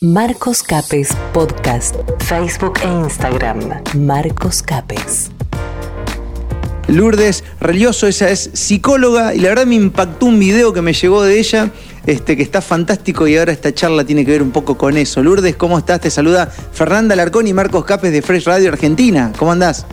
Marcos Capes Podcast, Facebook e Instagram. Marcos Capes. Lourdes Relioso, ella es psicóloga y la verdad me impactó un video que me llegó de ella, este, que está fantástico y ahora esta charla tiene que ver un poco con eso. Lourdes, ¿cómo estás? Te saluda Fernanda Larcón y Marcos Capes de Fresh Radio Argentina. ¿Cómo andás?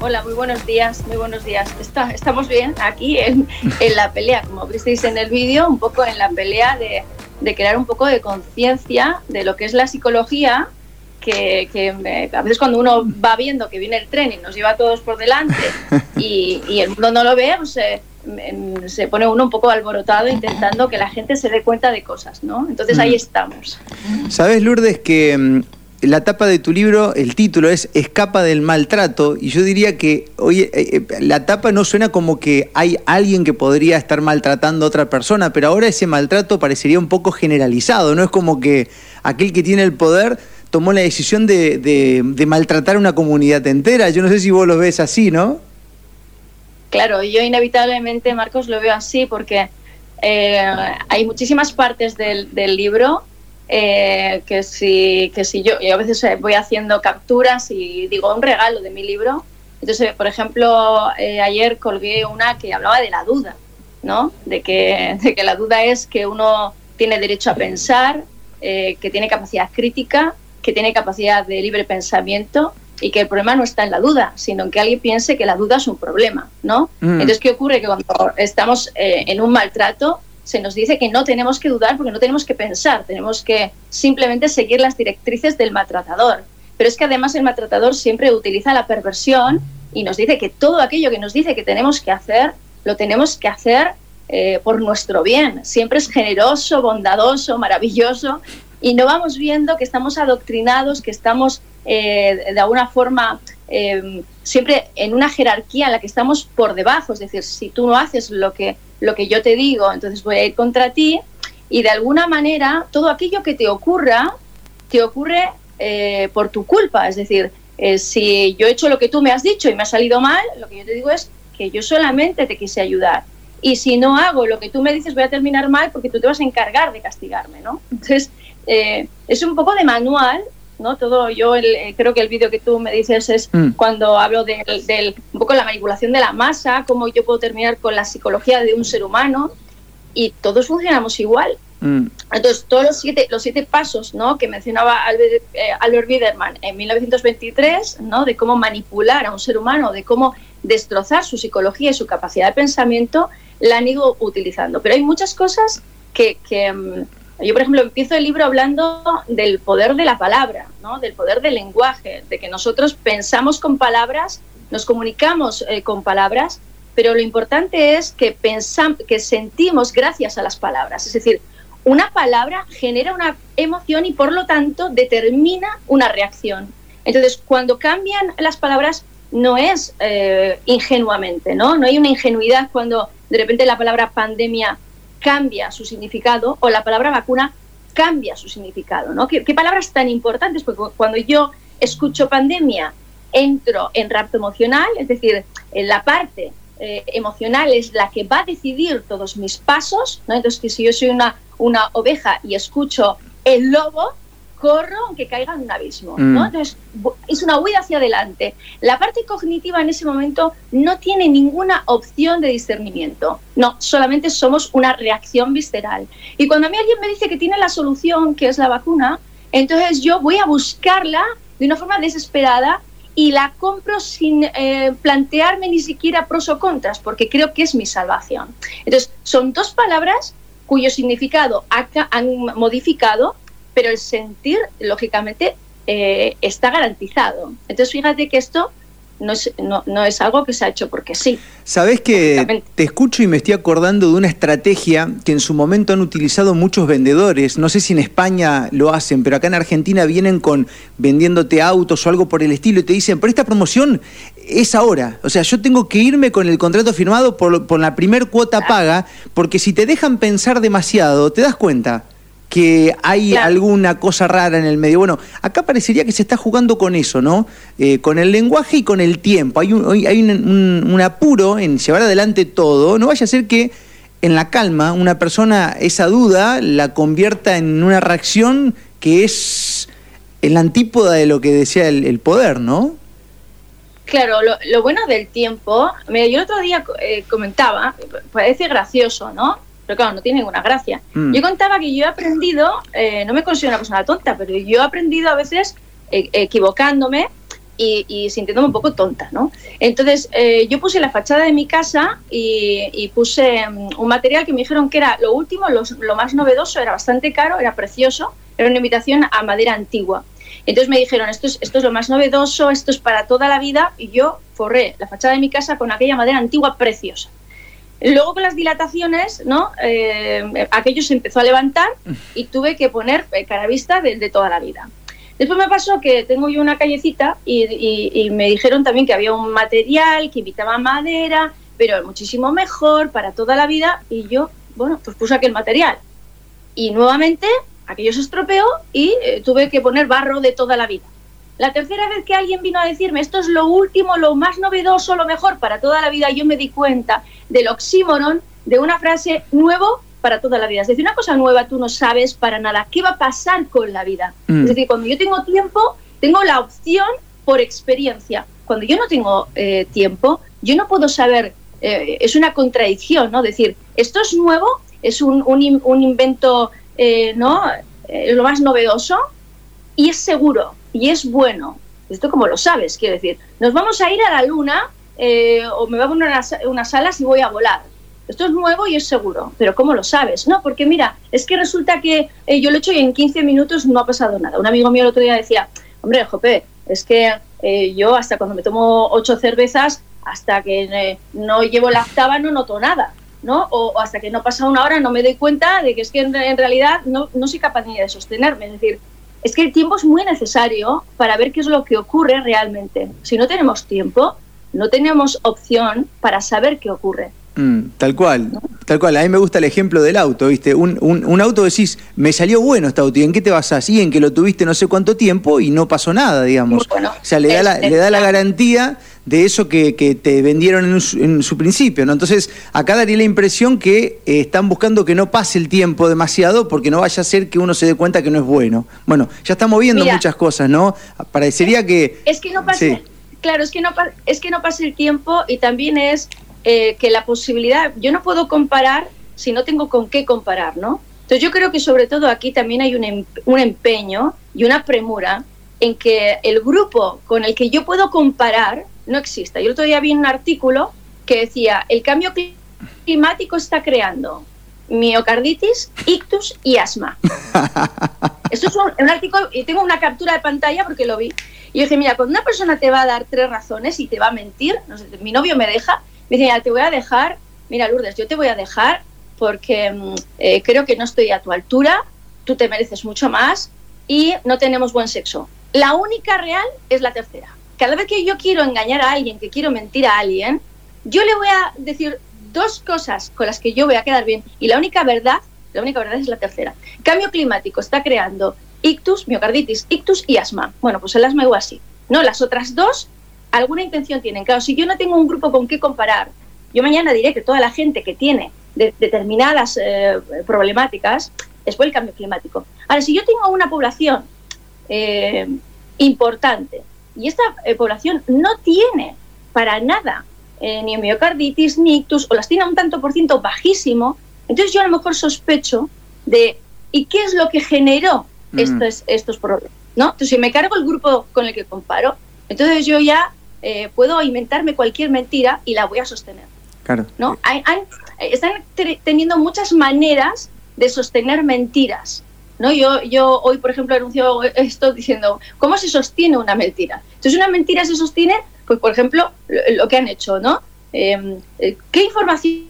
Hola, muy buenos días, muy buenos días. Está, estamos bien aquí en, en la pelea, como visteis en el vídeo, un poco en la pelea de de crear un poco de conciencia de lo que es la psicología, que, que a veces cuando uno va viendo que viene el tren y nos lleva a todos por delante y, y el mundo no lo ve, pues se, se pone uno un poco alborotado intentando que la gente se dé cuenta de cosas, ¿no? Entonces ahí mm. estamos. ¿Sabes, Lourdes, que mm, la tapa de tu libro, el título es Escapa del maltrato, y yo diría que, oye, eh, eh, la tapa no suena como que hay alguien que podría estar maltratando a otra persona, pero ahora ese maltrato parecería un poco generalizado, ¿no? Es como que aquel que tiene el poder tomó la decisión de, maltratar a una comunidad entera. Yo no sé si vos lo ves así, ¿no? Claro, yo inevitablemente, Marcos, lo veo así porque eh, hay muchísimas partes del, del libro eh, que, si, que si yo, a veces eh, voy haciendo capturas y digo un regalo de mi libro. Entonces, por ejemplo, eh, ayer colgué una que hablaba de la duda, ¿no? De que, de que la duda es que uno tiene derecho a pensar, que tiene capacidad crítica, que tiene capacidad de libre pensamiento y que el problema no está en la duda, sino en que alguien piense que la duda es un problema, ¿no? Mm. Entonces, ¿qué ocurre? Que cuando estamos en un maltrato, se nos dice que no tenemos que dudar porque no tenemos que pensar, tenemos que simplemente seguir las directrices del maltratador. Pero es que además el maltratador siempre utiliza la perversión y nos dice que todo aquello que nos dice que tenemos que hacer, lo tenemos que hacer eh, por nuestro bien. Siempre es generoso, bondadoso, maravilloso y no vamos viendo que estamos adoctrinados, que estamos eh, de alguna forma eh, siempre en una jerarquía en la que estamos por debajo. Es decir, si tú no haces lo que lo que yo te digo, entonces voy a ir contra ti y de alguna manera todo aquello que te ocurra, te ocurre eh, por tu culpa. Es decir, eh, si yo he hecho lo que tú me has dicho y me ha salido mal, lo que yo te digo es que yo solamente te quise ayudar. Y si no hago lo que tú me dices, voy a terminar mal porque tú te vas a encargar de castigarme, ¿no? Entonces, eh, es un poco de manual ¿no? Todo, yo eh, creo que el vídeo que tú me dices es mm. cuando hablo del, del, un poco la manipulación de la masa, cómo yo puedo terminar con la psicología de un ser humano y todos funcionamos igual. Mm. Entonces, todos los siete, los siete pasos ¿no? que mencionaba Albert, eh, Albert Biederman en 1923, ¿no? de cómo manipular a un ser humano, de cómo destrozar su psicología y su capacidad de pensamiento, la han ido utilizando. Pero hay muchas cosas que, que, mm, yo, por ejemplo, empiezo el libro hablando del poder de la palabra, ¿no? del poder del lenguaje, de que nosotros pensamos con palabras, nos comunicamos eh, con palabras, pero lo importante es que, pensamos, que sentimos gracias a las palabras. Es decir, una palabra genera una emoción y por lo tanto determina una reacción. Entonces, cuando cambian las palabras, no es eh, ingenuamente, ¿no? No hay una ingenuidad cuando de repente la palabra pandemia cambia su significado o la palabra vacuna cambia su significado. ¿no? ¿Qué, palabras tan importantes? Porque cuando yo escucho pandemia, entro en rapto emocional, es decir, en la parte eh, emocional es la que va a decidir todos mis pasos. ¿no? Entonces, si yo soy una, una oveja y escucho el lobo, corro aunque caiga en un abismo. ¿no? Mm. Entonces, es una huida hacia adelante. La parte cognitiva en ese momento no tiene ninguna opción de discernimiento. No, solamente somos una reacción visceral. Y cuando a mí alguien me dice que tiene la solución, que es la vacuna, entonces yo voy a buscarla de una forma desesperada y la compro sin eh, plantearme ni siquiera pros o contras, porque creo que es mi salvación. Entonces, son dos palabras cuyo significado han modificado pero el sentir, lógicamente, eh, está garantizado. Entonces, fíjate que esto no es, no, es, algo que se ha hecho porque sí. Sabes que te escucho y me estoy acordando de una estrategia que en su momento han utilizado muchos vendedores. No sé si en España lo hacen, pero acá en Argentina vienen con vendiéndote autos o algo por el estilo y te dicen, pero esta promoción es ahora. O sea, yo tengo que irme con el contrato firmado por, por la primer cuota paga, porque si te dejan pensar demasiado, te das cuenta que hay alguna cosa rara en el medio. Bueno, acá parecería que se está jugando con eso, ¿no? Eh, con el lenguaje y con el tiempo. Hay, un, hay un, apuro en llevar adelante todo. No vaya a ser que en la calma una persona esa duda la convierta en una reacción que es en la antípoda de lo que decía el, poder, ¿no? Claro, lo, bueno del tiempo, mira, yo el otro día eh, comentaba, parece gracioso, ¿no? Pero claro, no tiene ninguna gracia. Mm. Yo contaba que yo he aprendido, eh, no me considero una persona tonta, pero yo he aprendido a veces eh, equivocándome y, sintiéndome un poco tonta, ¿no? Entonces, eh, yo puse la fachada de mi casa y, puse mm, un material que me dijeron que era lo último, lo, más novedoso, era bastante caro, era precioso, era una invitación a madera antigua. Entonces me dijeron, esto es, esto es lo más novedoso, esto es para toda la vida, y yo forré la fachada de mi casa con aquella madera antigua preciosa. Luego con las dilataciones, ¿no? Eh, aquello se empezó a levantar y tuve que poner eh, cara vista de toda la vida. Después me pasó que tengo yo una callecita y, me dijeron también que había un material que invitaba madera, pero muchísimo mejor para toda la vida. Y yo, bueno, pues puse aquel material. Y nuevamente aquello se estropeó y eh, tuve que poner barro de toda la vida. La tercera vez que alguien vino a decirme esto es lo último, lo más novedoso, lo mejor para toda la vida, yo me di cuenta del oxímoron de una frase nuevo para toda la vida. Es decir, una cosa nueva tú no sabes para nada qué va a pasar con la vida. Mm. Es decir, cuando yo tengo tiempo, tengo la opción por experiencia. Cuando yo no tengo eh, tiempo, yo no puedo saber, eh, es una contradicción, ¿no? Decir, esto es nuevo, es un, un, invento, eh, ¿no? lo más novedoso y es seguro y es bueno. Esto como lo sabes, quiero decir, nos vamos a ir a la luna o me voy a poner unas, unas alas y voy a volar esto es nuevo y es seguro, pero ¿cómo lo sabes? No, porque mira, es que resulta que eh, yo lo he hecho y en 15 minutos no ha pasado nada. Un amigo mío el otro día decía, hombre, Jope, es que eh, yo hasta cuando me tomo ocho cervezas, hasta que eh, no llevo la octava no noto nada. ¿no? O, hasta que no pasa una hora no me doy cuenta de que es que en, realidad no, no soy capaz ni de sostenerme. Es decir, es que el tiempo es muy necesario para ver qué es lo que ocurre realmente. Si no tenemos tiempo, no tenemos opción para saber qué ocurre. Mm, tal cual, tal cual. A mí me gusta el ejemplo del auto, ¿viste? Un, un, auto decís, me salió bueno este auto, ¿y en qué te basás? Y en que lo tuviste no sé cuánto tiempo y no pasó nada, digamos. o sea, le da, la, le da la garantía de eso que, te vendieron en su, principio, ¿no? Entonces, acá daría la impresión que eh, están buscando que no pase el tiempo demasiado porque no vaya a ser que uno se dé cuenta que no es bueno. Bueno, ya estamos viendo muchas cosas, ¿no? Parecería que... Es que no pase... Claro, es que no, es que no pase el tiempo y también es eh, que la posibilidad, yo no puedo comparar si no tengo con qué comparar, ¿no? Entonces yo creo que sobre todo aquí también hay un, em, un empeño y una premura en que el grupo con el que yo puedo comparar no exista. Yo el otro día vi un artículo que decía, el cambio climático está creando miocarditis, ictus y asma. Esto es un, artículo, y tengo una captura de pantalla porque lo vi. Y yo dije, mira, cuando una persona te va a dar tres razones y te va a mentir, no sé, mi novio me deja, me dice, te voy a dejar, mira Lourdes, yo te voy a dejar porque mm, eh, creo que no estoy a tu altura, tú te mereces mucho más y no tenemos buen sexo. La única real es la tercera. Cada vez que yo quiero engañar a alguien, que quiero mentir a alguien, yo le voy a decir dos cosas con las que yo voy a quedar bien y la única verdad, la única verdad es la tercera. Cambio climático está creando ictus, miocarditis, ictus y asma. Bueno, pues el asma igual así. No, las otras dos alguna intención tienen. Claro, si yo no tengo un grupo con qué comparar, yo mañana diré que toda la gente que tiene determinadas eh, problemáticas es por el cambio climático. Ahora, si yo tengo una población eh, importante y esta eh, población no tiene para nada ni miocarditis, ni ictus, o las tiene a un tanto por ciento bajísimo, entonces yo a lo mejor sospecho de ¿y qué es lo que generó mm. estos, estos problemas? ¿no? Entonces, si me cargo el grupo con el que comparo, entonces yo ya eh, puedo inventarme cualquier mentira y la voy a sostener. Claro. ¿no? Hay, están teniendo muchas maneras de sostener mentiras. ¿No? Yo, yo hoy, por ejemplo, anuncio esto diciendo, ¿cómo se sostiene una mentira? Entonces, una mentira se sostiene, pues, por ejemplo, lo, que han hecho, ¿no? Em, eh, ¿Qué información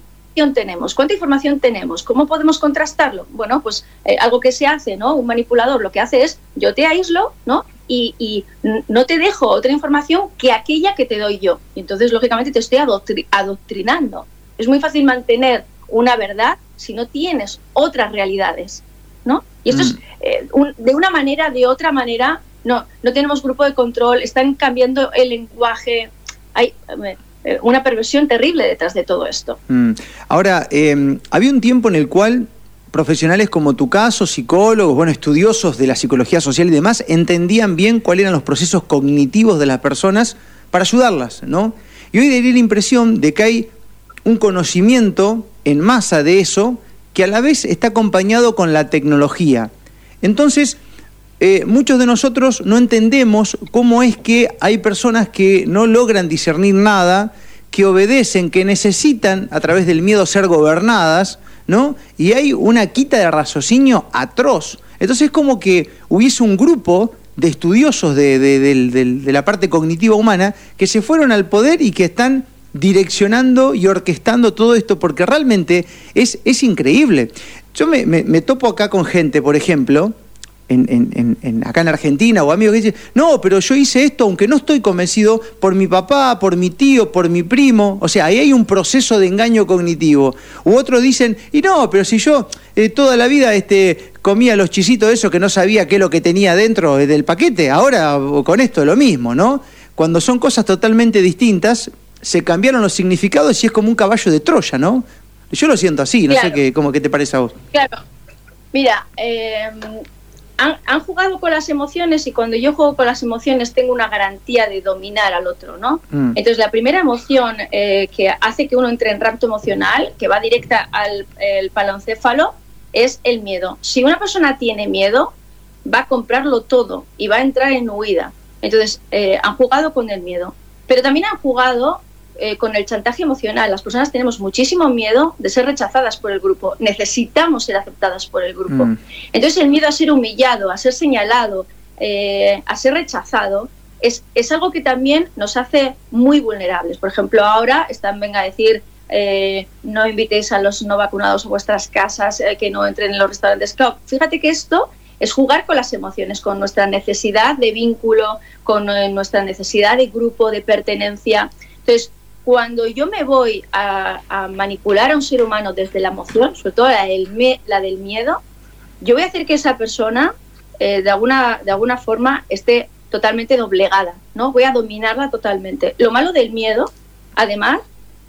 tenemos? ¿Cuánta información tenemos? ¿Cómo podemos contrastarlo? Bueno, pues eh, algo que se hace, ¿no? Un manipulador lo que hace es, yo te aíslo, ¿no? y, no te dejo otra información que aquella que te doy yo. Entonces, lógicamente, te estoy adoctrinando. Es muy fácil mantener una verdad si no tienes otras realidades. ¿No? Y esto es mm. eh, de una manera, de otra manera, no, no tenemos grupo de control, están cambiando el lenguaje. Hay eh, una perversión terrible detrás de todo esto. Mm. Ahora, em, había un tiempo en el cual profesionales como tu caso, psicólogos, bueno, estudiosos de la psicología social y demás, entendían bien cuáles eran los procesos cognitivos de las personas para ayudarlas, ¿no? Y hoy daría la impresión de que hay un conocimiento en masa de eso que a la vez está acompañado con la tecnología. Entonces, eh, muchos de nosotros no entendemos cómo es que hay personas que no logran discernir nada, que obedecen, que necesitan a través del miedo ser gobernadas, ¿no? Y hay una quita de raciocinio atroz. Entonces es como que hubiese un grupo de estudiosos de, la parte cognitiva humana que se fueron al poder y que están direccionando y orquestando todo esto, porque realmente es, es increíble. Yo me topo acá con gente, por ejemplo, acá en Argentina o amigos que dicen, no, pero yo hice esto aunque no estoy convencido por mi papá, por mi tío, por mi primo. O sea, ahí hay un proceso de engaño cognitivo. U otros dicen, y no, pero si yo eh, toda la vida este, comía los chisitos de eso que no sabía qué es lo que tenía dentro del paquete, ahora con esto es lo mismo, ¿no? Cuando son cosas totalmente distintas, se cambiaron los significados y es como un caballo de Troya, ¿no? Yo lo siento así, no sé qué, cómo, qué te parece a vos. Claro. Mira, eh, han, jugado con las emociones y cuando yo juego con las emociones tengo una garantía de dominar al otro, ¿no? Mm. Entonces la primera emoción eh, que hace que uno entre en rapto emocional, que va directa al el paloncéfalo, es el miedo. Si una persona tiene miedo, va a comprarlo todo y va a entrar en huida. Entonces eh, han jugado con el miedo. Pero también han jugado eh, con el chantaje emocional. Las personas tenemos muchísimo miedo de ser rechazadas por el grupo. Necesitamos ser aceptadas por el grupo. Mm. Entonces el miedo a ser humillado, a ser señalado, eh, a ser rechazado, es, es, algo que también nos hace muy vulnerables. Por ejemplo, ahora están, venga a decir, eh, no invitéis a los no vacunados a vuestras casas, que no entren en los restaurantes. Claro, fíjate que esto es jugar con las emociones, con nuestra necesidad de vínculo, con nuestra necesidad de grupo, de pertenencia. Entonces, cuando yo me voy a, manipular a un ser humano desde la emoción, sobre todo la del, miedo, yo voy a hacer que esa persona eh, de, alguna, de alguna forma esté totalmente doblegada, ¿no? Voy a dominarla totalmente. Lo malo del miedo, además,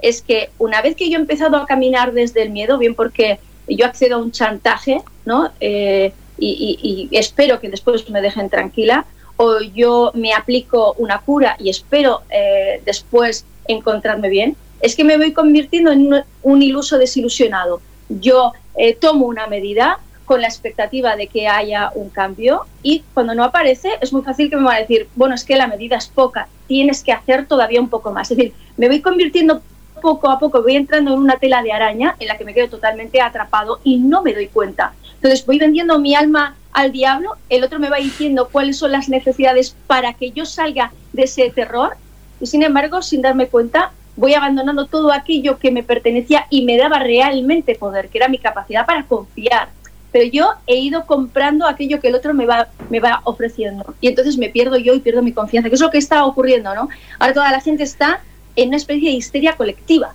es que una vez que yo he empezado a caminar desde el miedo, bien porque yo accedo a un chantaje, ¿no? Eh, y, espero que después me dejen tranquila, o yo me aplico una cura y espero eh, después encontrarme bien, es que me voy convirtiendo en un, iluso desilusionado. Yo eh, tomo una medida con la expectativa de que haya un cambio y cuando no aparece es muy fácil que me van a decir, bueno, es que la medida es poca, tienes que hacer todavía un poco más. Es decir, me voy convirtiendo poco a poco, voy entrando en una tela de araña en la que me quedo totalmente atrapado y no me doy cuenta. Entonces voy vendiendo mi alma al diablo, el otro me va diciendo cuáles son las necesidades para que yo salga de ese terror y sin embargo, sin darme cuenta, voy abandonando todo aquello que me pertenecía y me daba realmente poder, que era mi capacidad para confiar. Pero yo he ido comprando aquello que el otro me va, me va ofreciendo. Y entonces me pierdo yo y pierdo mi confianza, que es lo que está ocurriendo, ¿no? Ahora toda la gente está en una especie de histeria colectiva.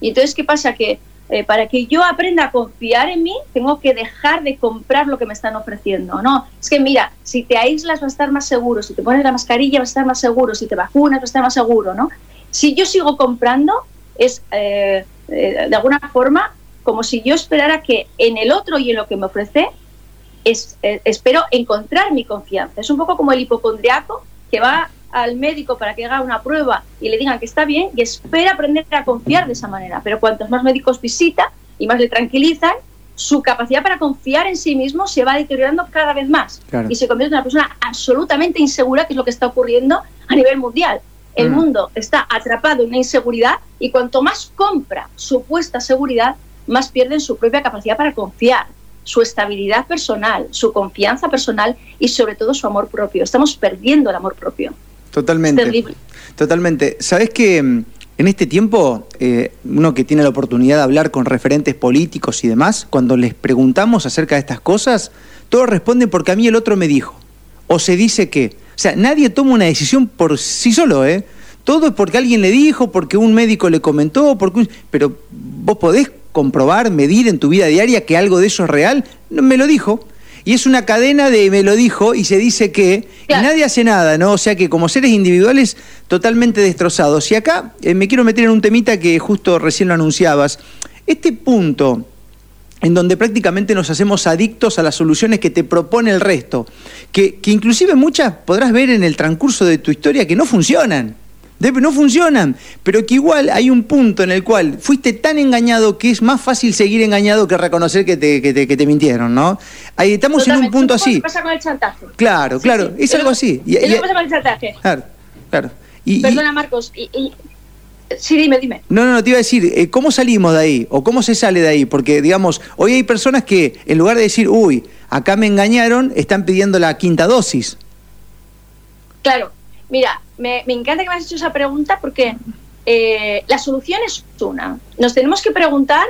Y entonces, ¿qué pasa? Que eh, para que yo aprenda a confiar en mí, tengo que dejar de comprar lo que me están ofreciendo. No, es que mira, si te aíslas vas a estar más seguro, si te pones la mascarilla vas a estar más seguro, si te vacunas vas a estar más seguro, ¿no? Si yo sigo comprando, es eh, eh, de alguna forma como si yo esperara que en el otro y en lo que me ofrece, es, espero encontrar mi confianza. Es un poco como el hipocondriaco que va al médico para que haga una prueba y le digan que está bien y espera aprender a confiar de esa manera. Pero cuantos más médicos visita y más le tranquilizan, su capacidad para confiar en sí mismo se va deteriorando cada vez más y se convierte en una persona absolutamente insegura, que es lo que está ocurriendo a nivel mundial. El mm. mundo está atrapado en una inseguridad y cuanto más compra supuesta seguridad, más pierden su propia capacidad para confiar, su estabilidad personal, su confianza personal y sobre todo su amor propio. Estamos perdiendo el amor propio. Totalmente. Totalmente. ¿Sabes que mm, en este tiempo, eh, uno que tiene la oportunidad de hablar con referentes políticos y demás, cuando les preguntamos acerca de estas cosas, todos responden porque a mí el otro me dijo. O se dice que. O sea, nadie toma una decisión por sí solo, ¿eh? Todo es porque alguien le dijo, porque un médico le comentó, porque pero vos podés comprobar, medir en tu vida diaria que algo de eso es real. No, me lo dijo y es una cadena de me lo dijo y se dice que y nadie hace nada, ¿no? O sea que como seres individuales totalmente destrozados. Y acá eh, me quiero meter en un temita que justo recién lo anunciabas. Este punto en donde prácticamente nos hacemos adictos a las soluciones que te propone el resto, que, que inclusive muchas podrás ver en el transcurso de tu historia que no funcionan no funcionan, pero que igual hay un punto en el cual fuiste tan engañado que es más fácil seguir engañado que reconocer que te, que te, mintieron, ¿no? Ahí estamos en un punto así. ¿Qué pasa con el chantaje? Claro, claro, es algo así. ¿Qué y, pasa con el chantaje? Claro, claro. Perdona, Marcos, y, Sí, dime, dime. No, no, no, te iba a decir, eh, ¿cómo salimos de ahí? ¿O cómo se sale de ahí? Porque, digamos, hoy hay personas que, en lugar de decir, uy, acá me engañaron, están pidiendo la quinta dosis. Claro, Mira, me, encanta que me has hecho esa pregunta porque eh, la solución es una. Nos tenemos que preguntar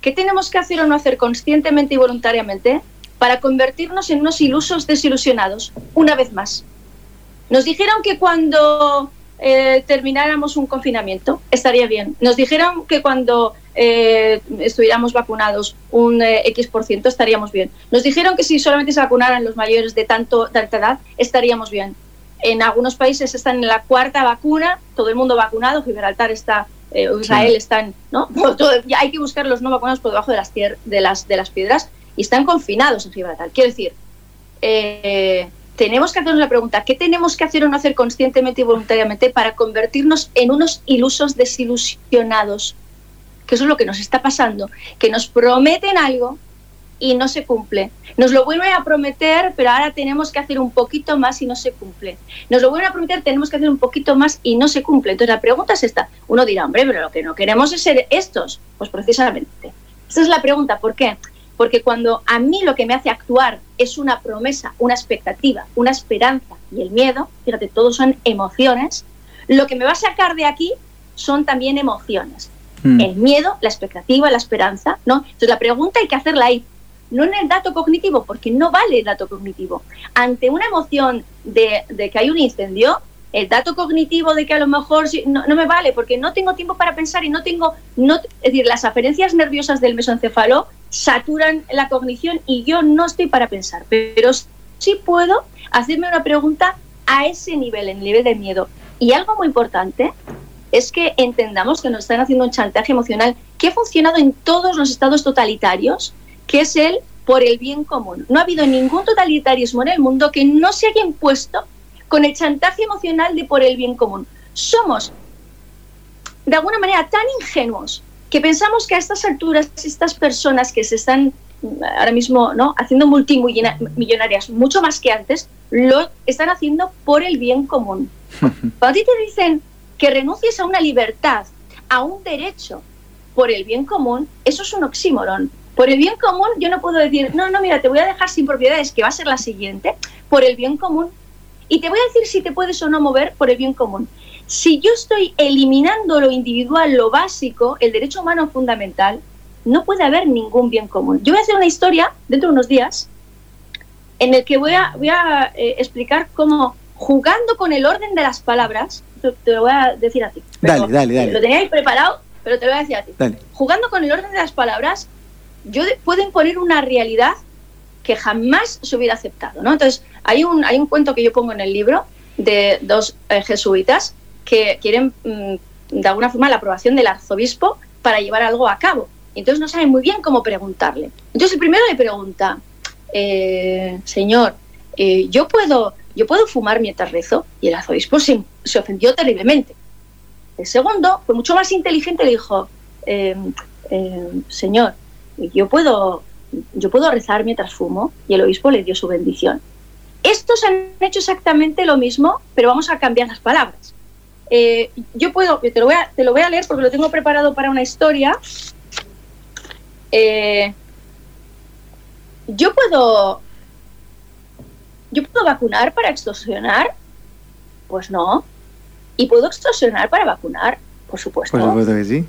qué tenemos que hacer o no hacer conscientemente y voluntariamente para convertirnos en unos ilusos desilusionados, una vez más. Nos dijeron que cuando eh, termináramos un confinamiento estaría bien. Nos dijeron que cuando eh, estuviéramos vacunados un X por ciento estaríamos bien. Nos dijeron que si solamente se vacunaran los mayores de tanto, tanta edad estaríamos bien. En algunos países están en la cuarta vacuna, todo el mundo vacunado, Gibraltar está, eh, Israel están, ¿no? hay que buscar los no vacunados por debajo de las, de las, de las piedras y están confinados en Gibraltar. Quiero decir, eh, tenemos que hacernos la pregunta, ¿qué tenemos que hacer o no hacer conscientemente y voluntariamente para convertirnos en unos ilusos desilusionados? Que eso es lo que nos está pasando, que nos prometen algo y no se cumple. Nos lo vuelven a prometer, pero ahora tenemos que hacer un poquito más y no se cumple. Nos lo vuelven a prometer, tenemos que hacer un poquito más y no se cumple. Entonces la pregunta es esta. Uno dirá, hombre, pero lo que no queremos es ser estos. Pues precisamente. Esa es la pregunta. ¿Por qué? Porque cuando a mí lo que me hace actuar es una promesa, una expectativa, una esperanza y el miedo, fíjate, todos son emociones, lo que me va a sacar de aquí son también emociones. Mm. El miedo, la expectativa, la esperanza, ¿no? Entonces la pregunta hay que hacerla ahí no en el dato cognitivo, porque no vale el dato cognitivo. Ante una emoción de, que hay un incendio, el dato cognitivo de que a lo mejor no, me vale porque no tengo tiempo para pensar y no tengo, no, es decir, las aferencias nerviosas del mesoencefalo saturan la cognición y yo no estoy para pensar, pero sí puedo hacerme una pregunta a ese nivel, en el nivel de miedo. Y algo muy importante es que entendamos que nos están haciendo un chantaje emocional que ha funcionado en todos los estados totalitarios que es el por el bien común. No ha habido ningún totalitarismo en el mundo que no se haya impuesto con el chantaje emocional de por el bien común. Somos, de alguna manera, tan ingenuos que pensamos que a estas alturas, estas personas que se están ahora mismo ¿no? haciendo multimillonarias mucho más que antes, lo están haciendo por el bien común. Cuando a ti te dicen que renuncies a una libertad, a un derecho por el bien común, eso es un oxímoron. Por el bien común, yo no puedo decir, no, no, mira, te voy a dejar sin propiedades, que va a ser la siguiente, por el bien común. Y te voy a decir si te puedes o no mover por el bien común. Si yo estoy eliminando lo individual, lo básico, el derecho humano fundamental, no puede haber ningún bien común. Yo voy a hacer una historia dentro de unos días en el que voy a, voy a eh, explicar cómo jugando con el orden de las palabras, te, lo voy a decir a ti. dale, dale, dale. Lo teníais preparado, pero te lo voy a decir a ti. Jugando con el orden de las palabras, yo puedo imponer una realidad que jamás se hubiera aceptado. ¿no? Entonces, hay un, hay un cuento que yo pongo en el libro de dos eh, jesuitas que quieren, mm, de alguna forma, la aprobación del arzobispo para llevar algo a cabo. Entonces no saben muy bien cómo preguntarle. Entonces el primero le pregunta, eh, señor, eh, ¿yo, puedo, ¿yo puedo fumar mientras rezo? Y el arzobispo se, se ofendió terriblemente. El segundo fue mucho más inteligente le dijo, señor, yo puedo, yo puedo rezar mientras fumo y el obispo le dio su bendición. Estos han hecho exactamente lo mismo, pero vamos a cambiar las palabras. Eh, yo puedo, te lo, voy a, te lo voy a leer porque lo tengo preparado para una historia. Eh, yo puedo, yo puedo vacunar para extorsionar, pues no. Y puedo extorsionar para vacunar, por supuesto. Por supuesto que sí.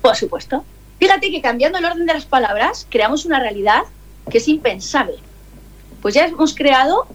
Por supuesto. Fíjate que cambiando el orden de las palabras creamos una realidad que es impensable. Pues ya hemos creado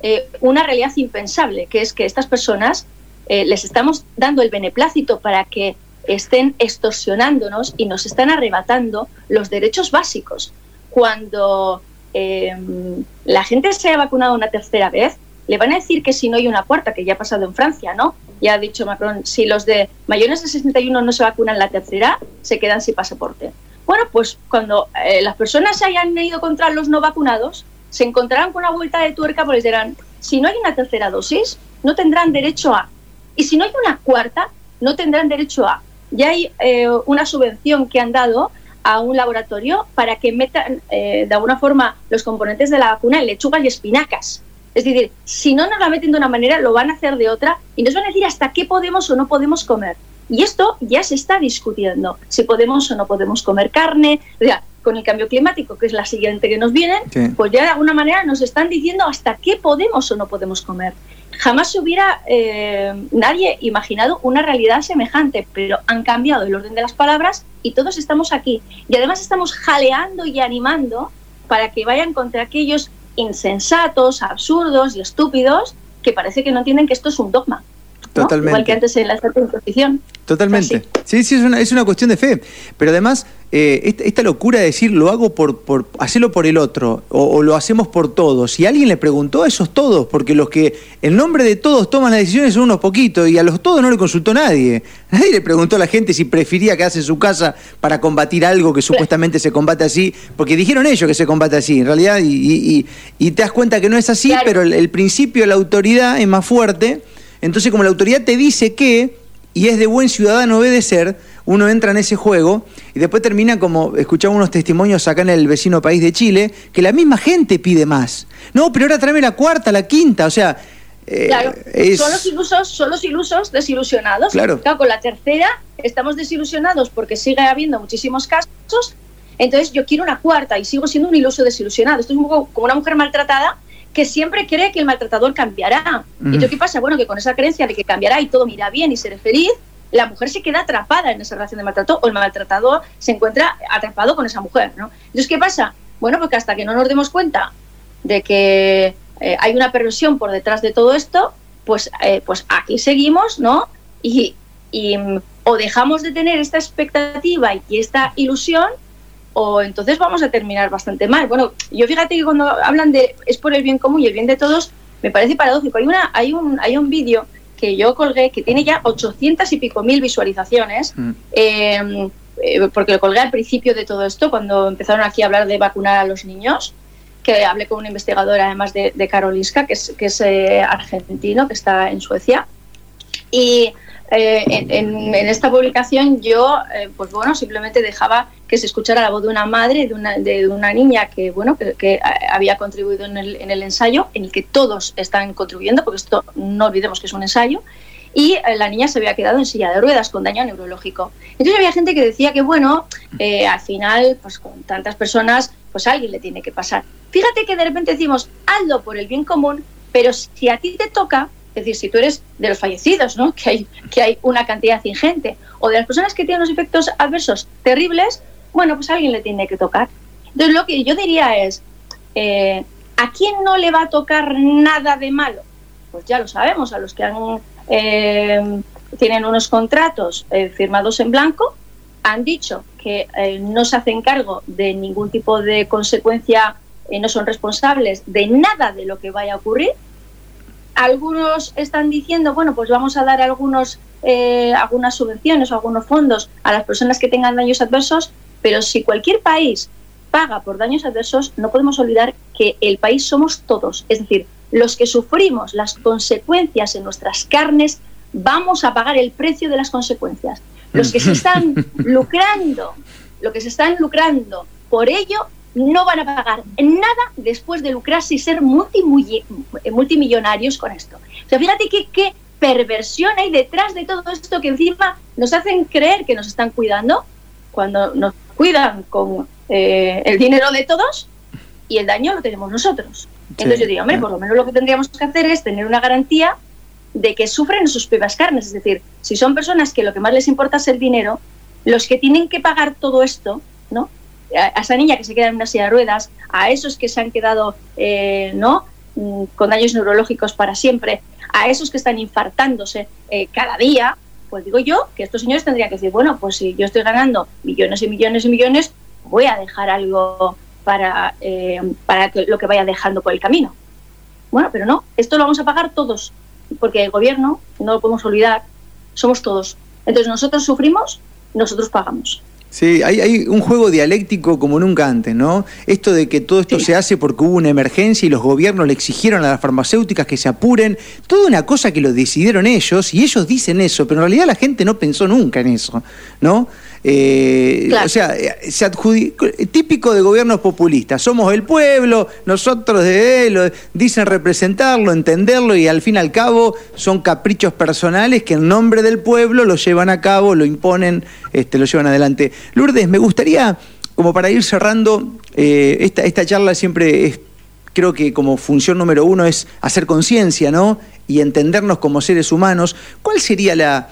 eh, una realidad impensable, que es que estas personas eh, les estamos dando el beneplácito para que estén extorsionándonos y nos están arrebatando los derechos básicos. Cuando em, la gente se ha vacunado una tercera vez, le van a decir que si no hay una cuarta, que ya ha pasado en Francia, ¿no? Ya ha dicho Macron, si los de mayores de 61 no se vacunan la tercera, se quedan sin pasaporte. Bueno, pues cuando eh, las personas hayan ido contra los no vacunados, se encontrarán con una vuelta de tuerca porque les dirán, si no hay una tercera dosis, no tendrán derecho a. Y si no hay una cuarta, no tendrán derecho a. Ya hay eh, una subvención que han dado a un laboratorio para que metan eh, de alguna forma los componentes de la vacuna en lechugas y espinacas. Es decir, si no nos la meten de una manera, lo van a hacer de otra y nos van a decir hasta qué podemos o no podemos comer. Y esto ya se está discutiendo, si podemos o no podemos comer carne. O sea, con el cambio climático, que es la siguiente que nos viene, pues ya de alguna manera nos están diciendo hasta qué podemos o no podemos comer. Jamás se hubiera eh, nadie imaginado una realidad semejante, pero han cambiado el orden de las palabras y todos estamos aquí. Y además estamos jaleando y animando para que vayan contra aquellos insensatos, absurdos y estúpidos que parece que no entienden que esto es un dogma. Totalmente. Igual que antes en la imposición. Totalmente. Sí, sí, es, una, es una cuestión de fe. Pero además, eh, esta, locura de decir lo hago por, por hacerlo por el otro o, lo hacemos por todos. Si alguien le preguntó a esos todos, porque los que en nombre de todos toman las decisiones son unos poquitos y a los todos no le consultó nadie. Nadie le preguntó a la gente si prefería quedarse en su casa para combatir algo que supuestamente se combate así, porque dijeron ellos que se combate así, en realidad, y, te das cuenta que no es así, pero el, el principio de la autoridad es más fuerte entonces, como la autoridad te dice que, y es de buen ciudadano obedecer, uno entra en ese juego y después termina como escuchamos unos testimonios acá en el vecino país de Chile, que la misma gente pide más. No, pero ahora tráeme la cuarta, la quinta, o sea... Eh, claro, son los ilusos, son los ilusos desilusionados. Claro. claro. Con la tercera estamos desilusionados porque sigue habiendo muchísimos casos. Entonces yo quiero una cuarta y sigo siendo un iluso desilusionado. Esto es un poco como una mujer maltratada que siempre cree que el maltratador cambiará. ¿Y qué pasa? Bueno, que con esa creencia de que cambiará y todo irá bien y seré feliz, la mujer se queda atrapada en esa relación de maltrato o el maltratador se encuentra atrapado con esa mujer, ¿no? Entonces, ¿qué pasa? Bueno, porque hasta que no nos demos cuenta de que eh, hay una perversión por detrás de todo esto, pues, eh, pues aquí seguimos, ¿no? Y, y o dejamos de tener esta expectativa y esta ilusión o entonces vamos a terminar bastante mal. Bueno, yo fíjate que cuando hablan de es por el bien común y el bien de todos, me parece paradójico. Hay, una, hay un, hay un vídeo que yo colgué que tiene ya 800 y pico mil visualizaciones, mm. em, eh, porque lo colgué al principio de todo esto, cuando empezaron aquí a hablar de vacunar a los niños, que hablé con un investigador además de, de Karolinska, que es, que es eh, argentino, que está en Suecia. Y eh, en, esta publicación yo, pues bueno, simplemente dejaba que se escuchara la voz de una madre, de una, de una niña que, bueno, que, había contribuido en el, en el, ensayo, en el que todos están contribuyendo, porque esto no olvidemos que es un ensayo, y eh, la niña se había quedado en silla de ruedas con daño neurológico. Entonces había gente que decía que, bueno, al final, pues con tantas personas, pues a alguien le tiene que pasar. Fíjate que de repente decimos, hazlo por el bien común, pero si a ti te toca, es decir, si tú eres de los fallecidos, ¿no? que, hay, que hay una cantidad ingente, o de las personas que tienen los efectos adversos terribles, bueno, pues alguien le tiene que tocar. Entonces, lo que yo diría es, eh, ¿a quién no le va a tocar nada de malo? Pues ya lo sabemos, a los que han, eh, tienen unos contratos eh, firmados en blanco, han dicho que no se hacen cargo de ningún tipo de consecuencia, no son responsables de nada de lo que vaya a ocurrir, algunos están diciendo, bueno, pues vamos a dar algunos, eh, algunas subvenciones o algunos fondos a las personas que tengan daños adversos, pero si cualquier país paga por daños adversos, no podemos olvidar que el país somos todos, es decir, los que sufrimos las consecuencias en nuestras carnes, vamos a pagar el precio de las consecuencias. Los que se están lucrando, lo que se están lucrando por ello no van a pagar nada después de lucrarse y ser multimillonarios con esto. O sea, fíjate qué, perversión hay detrás de todo esto que encima nos hacen creer que nos están cuidando cuando nos cuidan con eh, el dinero de todos y el daño lo tenemos nosotros. Entonces yo digo, hombre, por lo menos lo que tendríamos que hacer es tener una garantía de que sufren sus propias carnes. Es decir, si son personas que lo que más les importa es el dinero, los que tienen que pagar todo esto, ¿no? a esa niña que se queda en una silla de ruedas, a esos que se han quedado eh, ¿no? Mm, con daños neurológicos para siempre, a esos que están infartándose eh, cada día, pues digo yo que estos señores tendrían que decir, bueno, pues si yo estoy ganando millones y millones y millones, voy a dejar algo para, eh, para lo que vaya dejando por el camino. Bueno, pero no, esto lo vamos a pagar todos, porque el gobierno, no lo podemos olvidar, somos todos. Entonces nosotros sufrimos, nosotros pagamos. Sí, hay, un juego dialéctico como nunca antes, ¿no? Esto de que todo esto se hace porque hubo una emergencia y los gobiernos le exigieron a las farmacéuticas que se apuren, toda una cosa que lo decidieron ellos y ellos dicen eso, pero en realidad la gente no pensó nunca en eso, ¿no? Eh, o sea, se típico de gobiernos populistas. Somos el pueblo, nosotros de él, dicen representarlo, entenderlo y al fin y al cabo son caprichos personales que en nombre del pueblo lo llevan a cabo, lo imponen, este, lo llevan adelante. Lourdes, me gustaría, como para ir cerrando, eh, esta, esta charla siempre es creo que como función número uno es hacer conciencia, ¿no? Y entendernos como seres humanos. ¿Cuál sería la,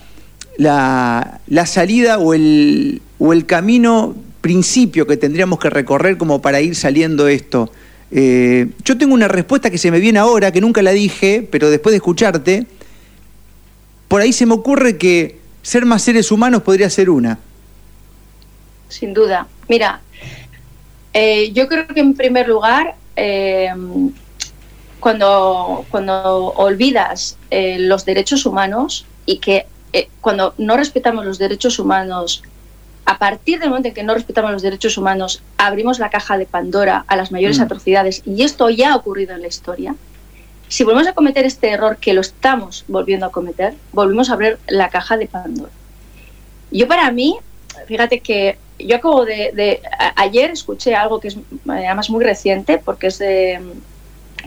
la, salida o el, o el camino principio que tendríamos que recorrer como para ir saliendo esto? Eh, yo tengo una respuesta que se me viene ahora, que nunca la dije, pero después de escucharte, por ahí se me ocurre que ser más seres humanos podría ser una. Sin duda. Mira, eh, yo creo que en primer lugar, eh, cuando, cuando olvidas los derechos humanos y que eh, cuando no respetamos los derechos humanos, a partir del momento en que no respetamos los derechos humanos, abrimos la caja de Pandora a las mayores mm. atrocidades, y esto ya ha ocurrido en la historia, si volvemos a cometer este error, que lo estamos volviendo a cometer, volvemos a abrir la caja de Pandora. Yo para mí, fíjate que yo acabo de, ayer escuché algo que es además muy reciente, porque es de,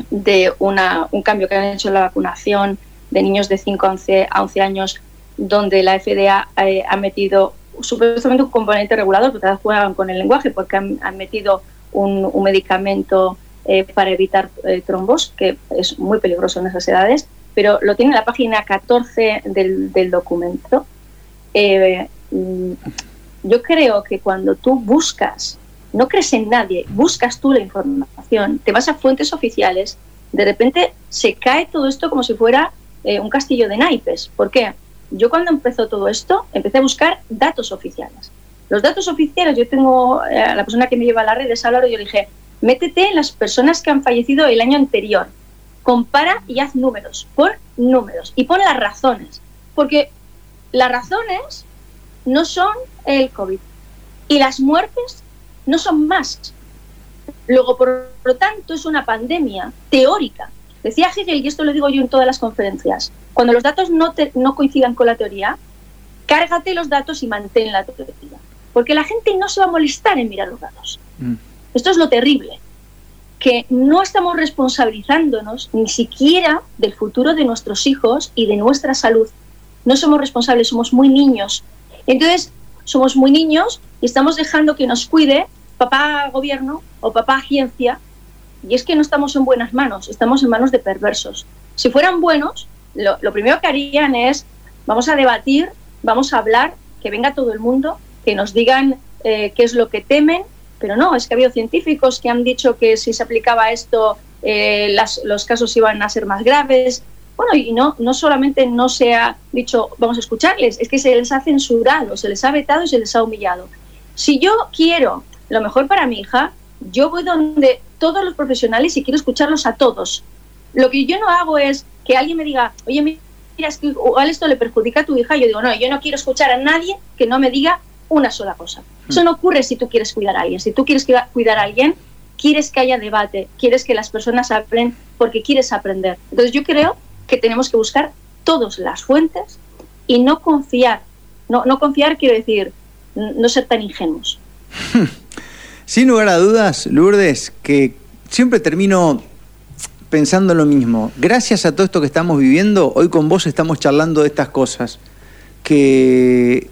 de una, un cambio que han hecho en la vacunación de niños de 5 a 11, a 11 años donde la FDA eh, ha metido supuestamente un componente regulador, porque juegan con el lenguaje, porque han, metido un, medicamento eh, para evitar eh, trombos, que es muy peligroso en esas edades, pero lo tiene en la página 14 del, del documento. Mm, yo creo que cuando tú buscas, no crees en nadie, buscas tú la información, te vas a fuentes oficiales, de repente se cae todo esto como si fuera un castillo de naipes. ¿Por qué? Yo cuando empezó todo esto, empecé a buscar datos oficiales. Los datos oficiales, yo tengo a eh, la persona que me lleva a las redes, Álvaro, yo le dije, métete en las personas que han fallecido el año anterior, compara y haz números, pon números y pon las razones, porque las razones no son el COVID y las muertes no son más. Luego, por lo tanto, es una pandemia teórica. Decía Hegel, y esto lo digo yo en todas las conferencias, cuando los datos no, no coincidan con la teoría, cárgate los datos y mantén la teoría. Porque la gente no se va a molestar en mirar los datos. Mm. Esto es lo terrible, que no estamos responsabilizándonos ni siquiera del futuro de nuestros hijos y de nuestra salud. No somos responsables, somos muy niños. Entonces, somos muy niños y estamos dejando que nos cuide papá gobierno o papá ciencia. Y es que no estamos en buenas manos, estamos en manos de perversos. Si fueran buenos, lo, primero que harían es, vamos a debatir, vamos a hablar, que venga todo el mundo, que nos digan eh, qué es lo que temen, pero no, es que ha habido científicos que han dicho que si se aplicaba esto eh, los casos iban a ser más graves. Bueno, y no, no solamente no se ha dicho vamos a escucharles, es que se les ha censurado, se les ha vetado y se les ha humillado. Si yo quiero lo mejor para mi hija, yo voy donde todos los profesionales y quiero escucharlos a todos. Lo que yo no hago es que alguien me diga, oye, mira, es que igual esto le perjudica a tu hija. Yo digo, no, yo no quiero escuchar a nadie que no me diga una sola cosa. Hmm. Eso no ocurre si tú quieres cuidar a alguien. Si tú quieres cuidar a alguien, quieres que haya debate, quieres que las personas aprendan porque quieres aprender. Entonces yo creo que tenemos que buscar todas las fuentes y no confiar. No, no confiar quiero decir no ser tan ingenuos. Sin lugar a dudas, Lourdes, que siempre termino pensando lo mismo. Gracias a todo esto que estamos viviendo, hoy con vos estamos charlando de estas cosas, que,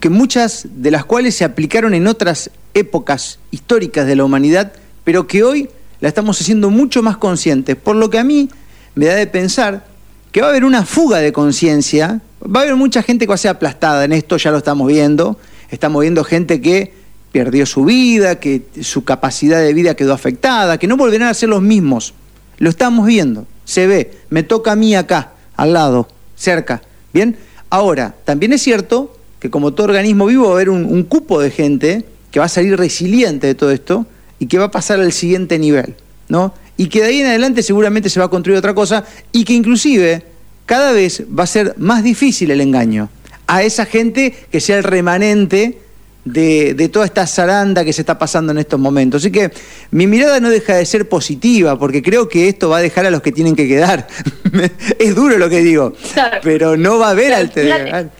que muchas de las cuales se aplicaron en otras épocas históricas de la humanidad, pero que hoy la estamos haciendo mucho más conscientes. Por lo que a mí me da de pensar que va a haber una fuga de conciencia, va a haber mucha gente que va a ser aplastada en esto, ya lo estamos viendo, estamos viendo gente que perdió su vida, que su capacidad de vida quedó afectada, que no volverán a ser los mismos lo estamos viendo, se ve, me toca a mí acá, al lado, cerca. Bien, ahora, también es cierto que como todo organismo vivo va a haber un, cupo de gente que va a salir resiliente de todo esto y que va a pasar al siguiente nivel, ¿no? Y que de ahí en adelante seguramente se va a construir otra cosa y que inclusive cada vez va a ser más difícil el engaño a esa gente que sea el remanente de, toda esta zaranda que se está pasando en estos momentos. Así que mi mirada no deja de ser positiva, porque creo que esto va a dejar a los que tienen que quedar. es duro lo que digo, pero no va a haber alternativa.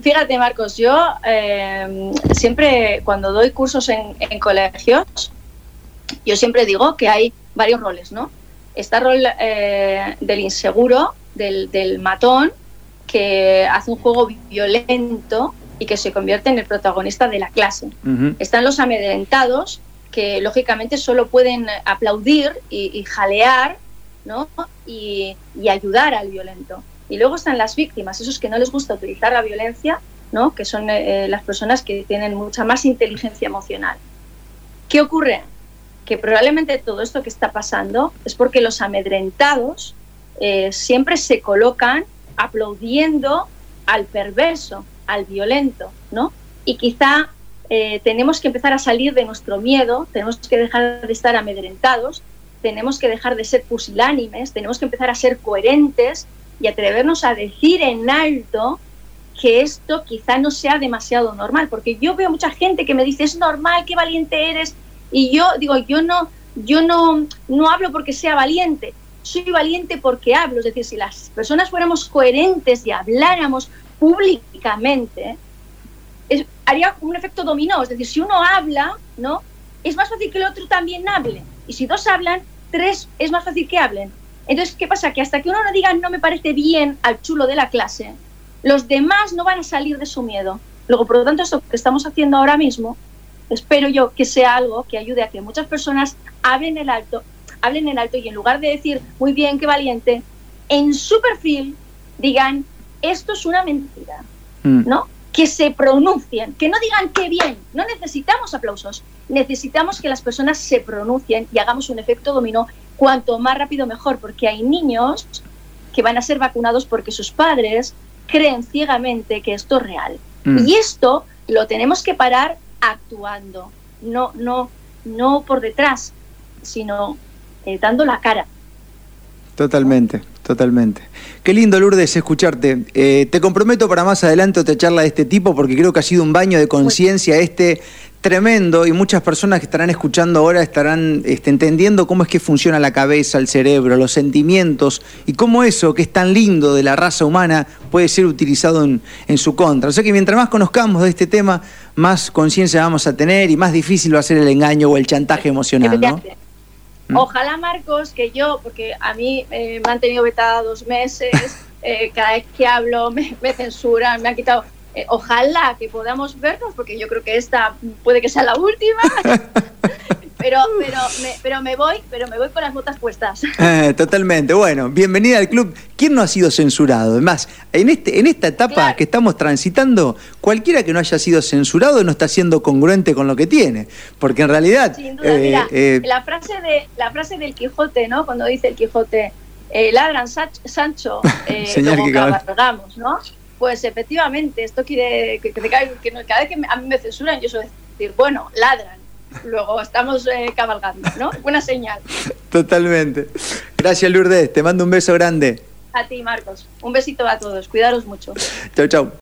Fíjate, Marcos, yo eh, siempre cuando doy cursos en, colegios, yo siempre digo que hay varios roles, ¿no? Está el rol eh, del inseguro, del, del matón, que hace un juego violento y que se convierte en el protagonista de la clase. Están los amedrentados, que lógicamente solo pueden aplaudir y, jalear ¿no? Y, ayudar al violento. Y luego están las víctimas, esos que no les gusta utilizar la violencia, ¿no? que son eh, las personas que tienen mucha más inteligencia emocional. ¿Qué ocurre? Que probablemente todo esto que está pasando es porque los amedrentados eh, siempre se colocan aplaudiendo al perverso, al violento, ¿no? Y quizá eh, tenemos que empezar a salir de nuestro miedo, tenemos que dejar de estar amedrentados, tenemos que dejar de ser pusilánimes, tenemos que empezar a ser coherentes y atrevernos a decir en alto que esto quizá no sea demasiado normal, porque yo veo mucha gente que me dice es normal, qué valiente eres, y yo digo yo no, yo no, no hablo porque sea valiente, soy valiente porque hablo, es decir, si las personas fuéramos coherentes y habláramos públicamente, haría un efecto dominó. Es decir, si uno habla, ¿no? Es más fácil que el otro también hable. Y si dos hablan, tres es más fácil que hablen. Entonces, ¿qué pasa? Que hasta que uno no diga no me parece bien al chulo de la clase, los demás no van a salir de su miedo. Luego, por lo tanto, esto que estamos haciendo ahora mismo, espero yo que sea algo que ayude a que muchas personas hablen el alto, hablen en alto y en lugar de decir muy bien, qué valiente, en su perfil digan esto es una mentira, mm. ¿no? Que se pronuncien, que no digan qué bien, no necesitamos aplausos, necesitamos que las personas se pronuncien y hagamos un efecto dominó cuanto más rápido mejor, porque hay niños que van a ser vacunados porque sus padres creen ciegamente que esto es real. Mm. Y esto lo tenemos que parar actuando, no, no, no por detrás, sino eh, dando la cara. Totalmente, totalmente. Qué lindo, Lourdes, escucharte. Eh, te comprometo para más adelante otra charla de este tipo porque creo que ha sido un baño de conciencia este tremendo y muchas personas que estarán escuchando ahora estarán este, entendiendo cómo es que funciona la cabeza, el cerebro, los sentimientos y cómo eso que es tan lindo de la raza humana puede ser utilizado en, su contra. O sea que mientras más conozcamos de este tema, más conciencia vamos a tener y más difícil va a ser el engaño o el chantaje emocional. ¿no? Mm. Ojalá, Marcos, que yo, porque a mí eh, me han tenido vetada dos meses, eh, cada vez que hablo me, censuran, me han quitado. Eh, ojalá que podamos vernos, porque yo creo que esta puede que sea la última. pero, pero, me, pero me voy, pero me voy con las botas puestas. totalmente. Bueno, bienvenida al club. ¿Quién no ha sido censurado? Además, en este, en esta etapa que estamos transitando, cualquiera que no haya sido censurado no está siendo congruente con lo que tiene. Porque en realidad. Sin duda, mira, eh, la frase de la frase del Quijote, ¿no? Cuando dice el Quijote, eh, ladran Sancho, eh, Señor cabalgamos, ¿no? Pues efectivamente, esto quiere que, cada vez que a mí me censuran, yo soy decir, bueno, ladran luego estamos eh, cabalgando, ¿no? Buena señal. Totalmente. Gracias, Lourdes. Te mando un beso grande. A ti, Marcos. Un besito a todos. Cuidaros mucho. Chao, chao.